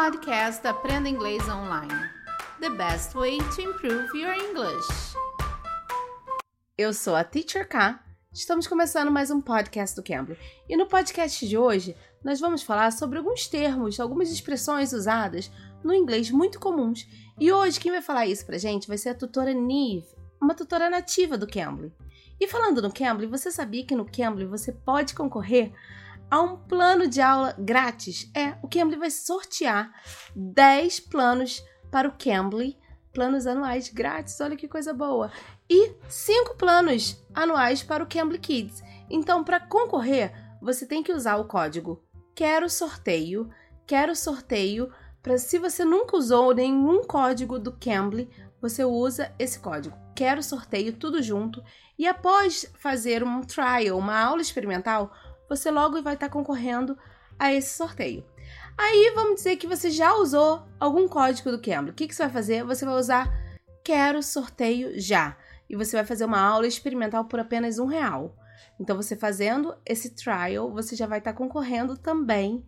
podcast Aprenda Inglês Online. The best way to improve your English. Eu sou a Teacher K. Estamos começando mais um podcast do Cambly. E no podcast de hoje, nós vamos falar sobre alguns termos, algumas expressões usadas no inglês muito comuns. E hoje quem vai falar isso pra gente vai ser a tutora Neve, uma tutora nativa do Cambly. E falando no Cambly, você sabia que no Cambly você pode concorrer a um plano de aula grátis. É, o Cambly vai sortear 10 planos para o Cambly, planos anuais grátis, olha que coisa boa. E 5 planos anuais para o Cambly Kids. Então, para concorrer, você tem que usar o código quero sorteio, quero sorteio, para se você nunca usou nenhum código do Cambly, você usa esse código. Quero sorteio tudo junto e após fazer um trial, uma aula experimental, você logo vai estar concorrendo a esse sorteio. Aí vamos dizer que você já usou algum código do Cambly. O que, que você vai fazer? Você vai usar Quero Sorteio Já. E você vai fazer uma aula experimental por apenas um real. Então, você fazendo esse trial, você já vai estar concorrendo também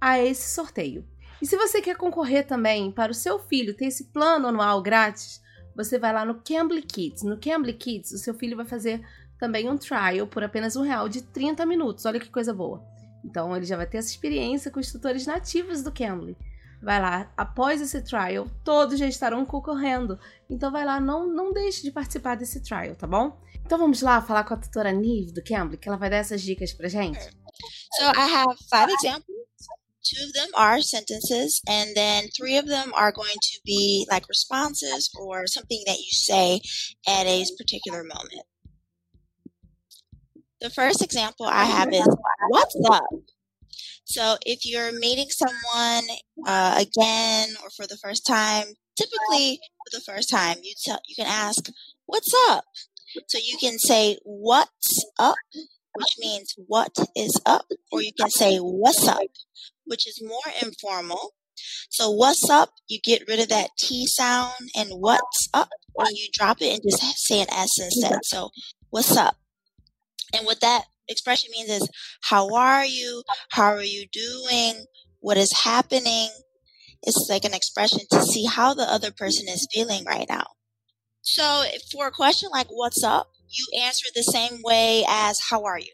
a esse sorteio. E se você quer concorrer também para o seu filho ter esse plano anual grátis, você vai lá no Cambly Kids. No Cambly Kids, o seu filho vai fazer também um trial por apenas um real de 30 minutos. Olha que coisa boa. Então ele já vai ter essa experiência com os tutores nativos do Cambly. Vai lá, após esse trial, todos já estarão concorrendo. Então vai lá, não, não deixe de participar desse trial, tá bom? Então vamos lá falar com a tutora Nive do Cambly, que ela vai dar essas dicas pra gente. So I have five examples. Two of them are sentences, and then three of them are going to be like responses or something that you say at a particular moment. The first example I have is what's up? So if you're meeting someone uh, again or for the first time, typically for the first time, you tell you can ask what's up. So you can say what's up, which means what is up, or you can say what's up, which is more informal. So what's up, you get rid of that T sound and what's up when you drop it and just say an S instead. So what's up? And what that expression means is how are you? How are you doing? What is happening? It's like an expression to see how the other person is feeling right now. So for a question like what's up, you answer the same way as how are you?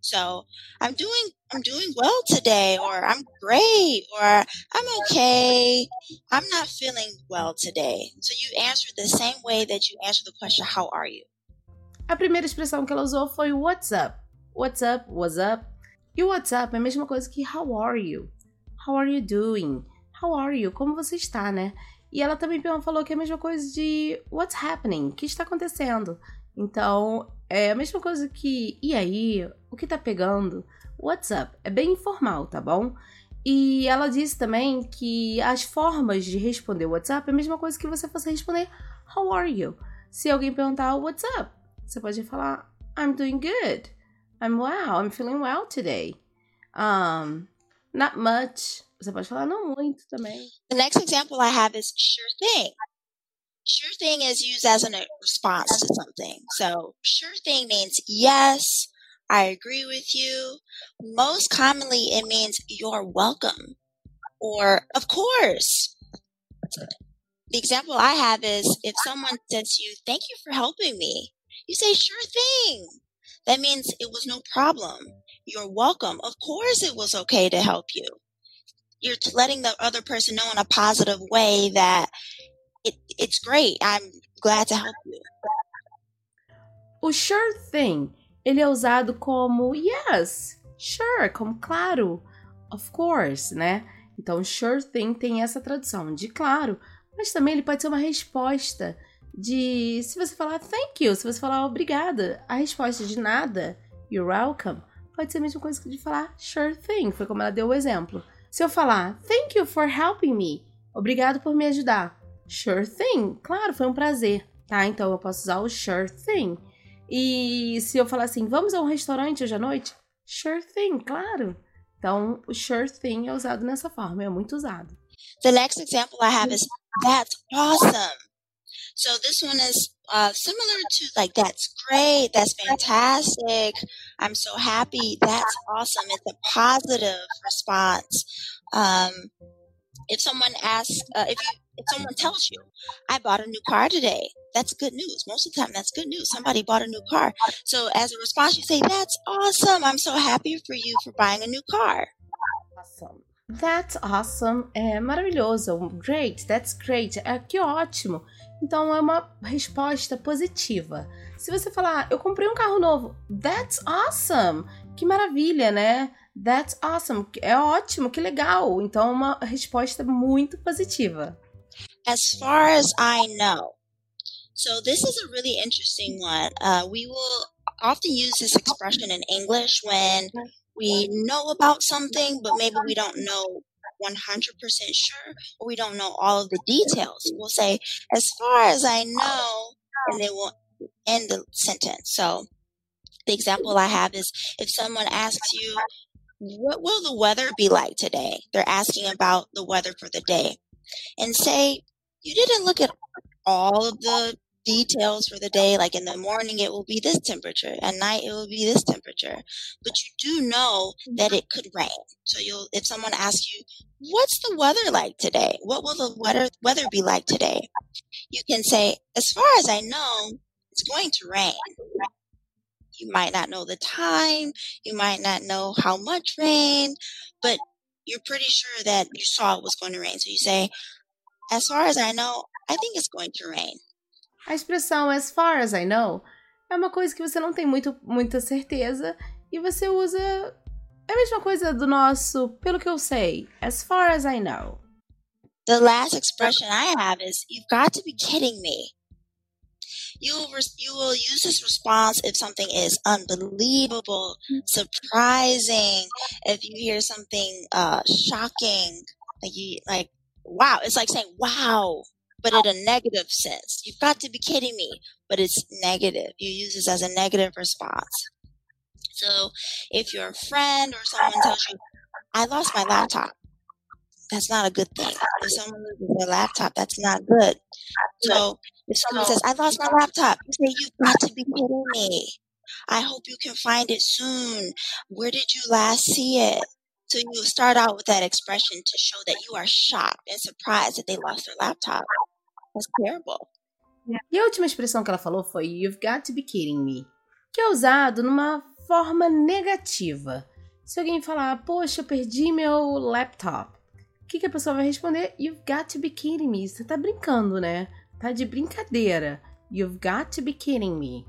So I'm doing I'm doing well today or I'm great or I'm okay. I'm not feeling well today. So you answer the same way that you answer the question how are you? A primeira expressão que ela usou foi what's up. What's up? What's up? E what's up é a mesma coisa que how are you? How are you doing? How are you? Como você está, né? E ela também falou que é a mesma coisa de what's happening? O que está acontecendo? Então, é a mesma coisa que e aí? O que tá pegando? What's up? É bem informal, tá bom? E ela disse também que as formas de responder WhatsApp é a mesma coisa que você fosse responder How are you? Se alguém perguntar What's up? Você pode falar, I'm doing good. I'm well. I'm feeling well today. Um, not much. Você pode falar não muito também. The next example I have is sure thing. Sure thing is used as a response to something. So sure thing means yes, I agree with you. Most commonly it means you're welcome or of course. The example I have is if someone says to you, thank you for helping me. You say, sure thing. That means it was no problem. You're welcome. Of course, it was okay to help you. You're letting the other person know in a positive way that it, it's great. I'm glad to help you. O sure thing, ele é usado como yes, sure, como claro, of course, né? Então, sure thing tem essa tradução de claro, mas também ele pode ser uma resposta de se você falar thank you, se você falar obrigada, a resposta de nada, you're welcome, pode ser a mesma coisa que de falar sure thing, foi como ela deu o exemplo. Se eu falar thank you for helping me, obrigado por me ajudar, sure thing, claro, foi um prazer, tá? Então eu posso usar o sure thing. E se eu falar assim, vamos a um restaurante hoje à noite, sure thing, claro. Então o sure thing é usado nessa forma, é muito usado. The next example I have is that's awesome. So this one is uh, similar to like, that's great, that's fantastic, I'm so happy, that's awesome. It's a positive response. Um, if someone asks, uh, if you, if someone tells you, I bought a new car today, that's good news. Most of the time, that's good news. Somebody bought a new car. So as a response, you say, that's awesome. I'm so happy for you for buying a new car. Awesome. That's awesome. É maravilhoso. Great. That's great. É que ótimo. Então é uma resposta positiva. Se você falar, eu comprei um carro novo, that's awesome. Que maravilha, né? That's awesome. É ótimo, que legal. Então é uma resposta muito positiva. As far as I know. So this is a really interesting one. Uh, we will often use this expression in English when we know about something, but maybe we don't know 100% sure we don't know all of the details. We'll say, as far as I know, and then we'll end the sentence. So the example I have is if someone asks you, what will the weather be like today? They're asking about the weather for the day. And say, you didn't look at all of the details for the day. Like in the morning, it will be this temperature. At night, it will be this temperature. But you do know that it could rain. So you'll, if someone asks you, what's the weather like today? What will the weather, weather be like today? You can say, as far as I know, it's going to rain. You might not know the time. You might not know how much rain, but you're pretty sure that you saw it was going to rain. So you say, as far as I know, I think it's going to rain. A expressão as far as I know é uma coisa que você não tem muito, muita certeza e você usa. É a mesma coisa do nosso, pelo que eu sei, as far as I know. The last expression I have is, you've got to be kidding me. You will, you will use this response if something is unbelievable, surprising, if you hear something uh, shocking, like you like, wow. It's like saying, wow, but in a negative sense. You've got to be kidding me, but it's negative. You use this as a negative response. So if your friend or someone tells you, I lost my laptop, that's not a good thing. If someone loses their laptop, that's not good. So if someone says, I lost my laptop, you say, You've got to be kidding me. I hope you can find it soon. Where did you last see it? So you start out with that expression to show that you are shocked and surprised that they lost their laptop. Terrible. E a última expressão que ela falou foi You've got to be kidding me, que é usado numa forma negativa. Se alguém falar, poxa, eu perdi meu laptop, o que, que a pessoa vai responder? You've got to be kidding me. Você tá brincando, né? Tá de brincadeira. You've got to be kidding me.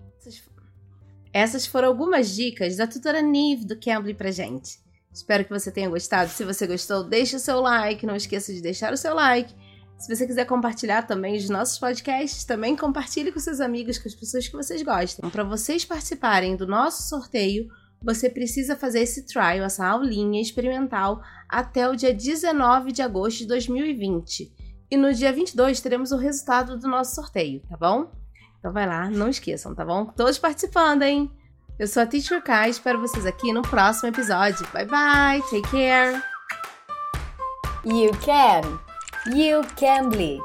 Essas foram algumas dicas da tutora Nive do Cambly pra gente. Espero que você tenha gostado. Se você gostou, deixe o seu like. Não esqueça de deixar o seu like. Se você quiser compartilhar também os nossos podcasts, também compartilhe com seus amigos, com as pessoas que vocês gostam. Para vocês participarem do nosso sorteio, você precisa fazer esse trial, essa aulinha experimental, até o dia 19 de agosto de 2020. E no dia 22 teremos o resultado do nosso sorteio, tá bom? Então vai lá, não esqueçam, tá bom? Todos participando, hein? Eu sou a Teacher Kai, espero vocês aqui no próximo episódio. Bye bye, take care! You can! You can bleed.